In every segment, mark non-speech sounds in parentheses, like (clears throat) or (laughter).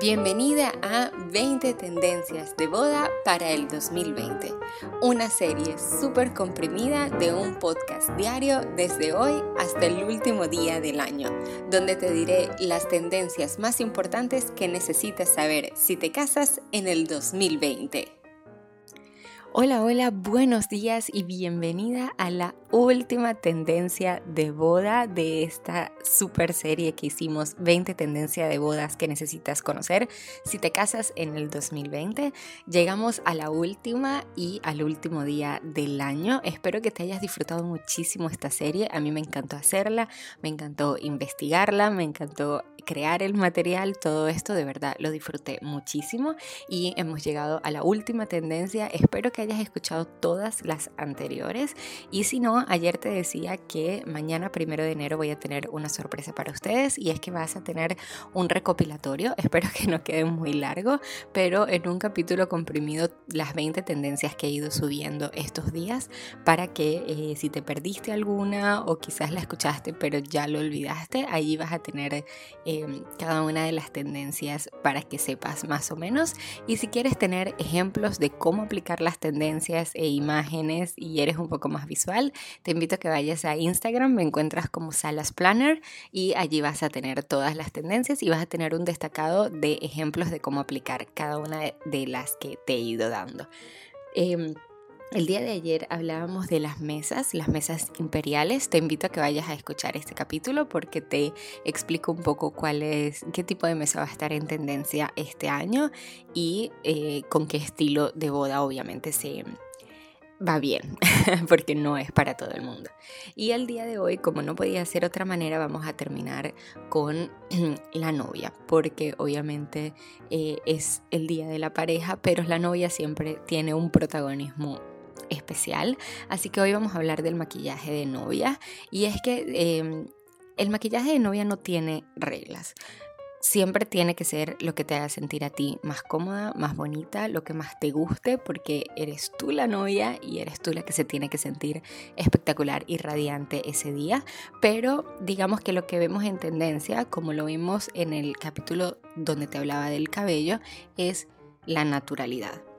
Bienvenida a 20 tendencias de boda para el 2020, una serie súper comprimida de un podcast diario desde hoy hasta el último día del año, donde te diré las tendencias más importantes que necesitas saber si te casas en el 2020. Hola, hola, buenos días y bienvenida a la última tendencia de boda de esta super serie que hicimos 20 tendencias de bodas que necesitas conocer si te casas en el 2020. Llegamos a la última y al último día del año. Espero que te hayas disfrutado muchísimo esta serie. A mí me encantó hacerla, me encantó investigarla, me encantó crear el material, todo esto de verdad lo disfruté muchísimo y hemos llegado a la última tendencia. Espero que hayas escuchado todas las anteriores y si no, ayer te decía que mañana primero de enero voy a tener una sorpresa para ustedes y es que vas a tener un recopilatorio. (laughs) Espero que no quede muy largo, pero en un capítulo comprimido las 20 tendencias que he ido subiendo estos días para que eh, si te perdiste alguna o quizás la escuchaste pero ya lo olvidaste, ahí vas a tener Em, cada una de las tendencias para que sepas más o menos. Y si quieres tener ejemplos de cómo aplicar las tendencias e imágenes y eres un poco más visual, te invito a que vayas a Instagram, me encuentras como Salas Planner y allí vas a tener todas las tendencias y vas a tener un destacado de ejemplos de cómo aplicar cada una de las que te he ido dando. Em, el día de ayer hablábamos de las mesas, las mesas imperiales. Te invito a que vayas a escuchar este capítulo porque te explico un poco cuál es, qué tipo de mesa va a estar en tendencia este año y eh, con qué estilo de boda obviamente se va bien, (laughs) porque no es para todo el mundo. Y el día de hoy, como no podía ser otra manera, vamos a terminar con (clears throat) la novia, porque obviamente eh, es el día de la pareja, pero la novia siempre tiene un protagonismo especial, así que hoy vamos a hablar del maquillaje de novia y es que em, el maquillaje de novia no tiene reglas. Siempre tiene que ser lo que te haga sentir a ti más cómoda, más bonita, lo que más te guste, porque eres tú la novia y eres tú la que se tiene que sentir espectacular y radiante ese día. Pero digamos que lo que vemos en tendencia, como lo vimos en el capítulo donde te hablaba del cabello, es la naturalidad.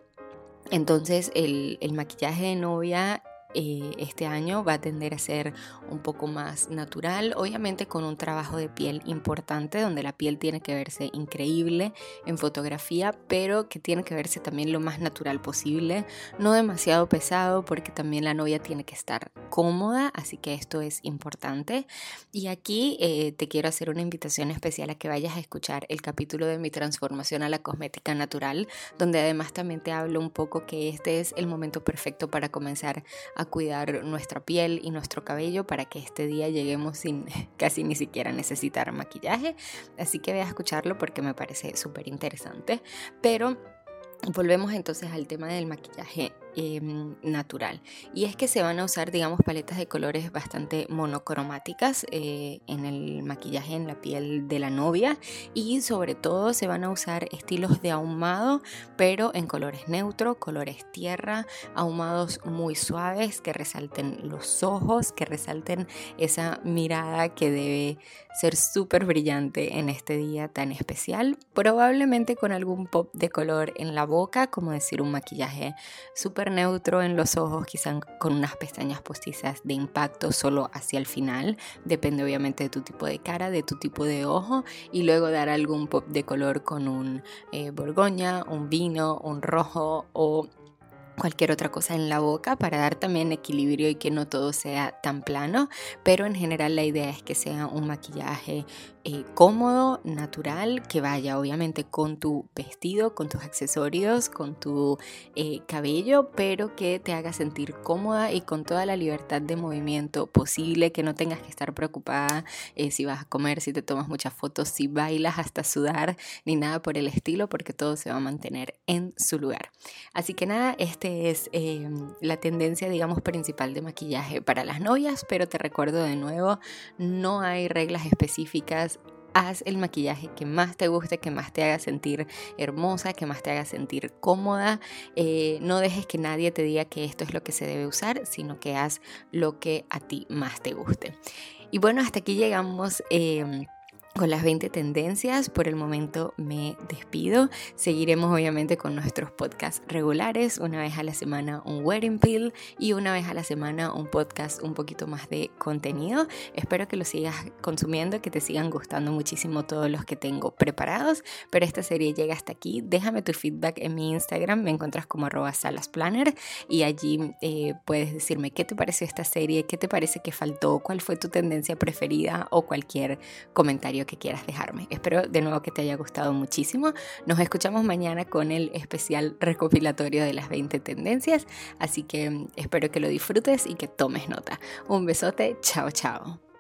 Entonces el, maquillaje de novia eh, este año va a tender a ser un poco más natural, obviamente con un trabajo de piel importante, donde la piel tiene que verse increíble en fotografía, pero que tiene que verse también lo más natural posible, no demasiado pesado, porque también la novia tiene que estar cómoda, así que esto es importante. Y aquí eh, te quiero hacer una invitación especial a que vayas a escuchar el capítulo de mi transformación a la cosmética natural, donde además también te hablo un poco que este es el momento perfecto para comenzar a a cuidar nuestra piel y nuestro cabello para que este día lleguemos sin (laughs) casi ni siquiera necesitar maquillaje. Así que voy a escucharlo porque me parece súper interesante. Pero volvemos entonces al tema del maquillaje Em, natural. Y es que se van a usar, digamos, paletas de colores bastante monocromáticas eh, en el maquillaje en la piel de la novia y sobre todo se van a usar estilos de ahumado, pero en colores neutros, colores tierra, ahumados muy suaves que resalten los ojos, que resalten esa mirada que debe ser súper brillante en este día tan especial, probablemente con algún pop de color en la boca, como decir un maquillaje súper neutro en los ojos, quizás con unas pestañas postizas de impacto solo hacia el final. Depende obviamente de tu tipo de cara, de tu tipo de ojo. Y luego dar algún pop de color con un eh, borgoña, un vino, un rojo o cualquier otra cosa en la boca para dar también equilibrio y que no todo sea tan plano, pero en general la idea es que sea un maquillaje eh, cómodo, natural, que vaya obviamente con tu vestido, con tus accesorios, con tu eh, cabello, pero que te haga sentir cómoda y con toda la libertad de movimiento posible, que no tengas que estar preocupada eh, si vas a comer, si te tomas muchas fotos, si bailas hasta sudar, ni nada por el estilo, porque todo se va a mantener en su lugar. Así que nada, este es la tendencia, digamos, principal de maquillaje para las novias, pero te recuerdo de nuevo, no hay reglas específicas haz el maquillaje que más te guste, que más te haga sentir hermosa, que más te haga sentir cómoda. Eh, no dejes que nadie te diga que esto es lo que se debe usar, sino que haz lo que a ti más te guste. Y bueno, hasta aquí llegamos. Em, con las 20 tendencias. Por el momento me despido. Seguiremos obviamente con nuestros podcasts regulares. Una vez a la semana un wedding pill y una vez a la semana un podcast un poquito más de contenido. Espero que lo sigas consumiendo, que te sigan gustando muchísimo todos los que tengo preparados. Pero esta serie llega hasta aquí. Déjame tu feedback en mi Instagram. Me encuentras como arroba salasplanner y allí eh, puedes decirme qué te pareció esta serie, qué te parece que faltó, cuál fue tu tendencia preferida o cualquier que quieras dejarme. Espero de nuevo que te haya gustado muchísimo. Nos escuchamos mañana con el especial recopilatorio de las 20 tendencias, así que espero que lo disfrutes y que tomes nota. Un besote, chao chao.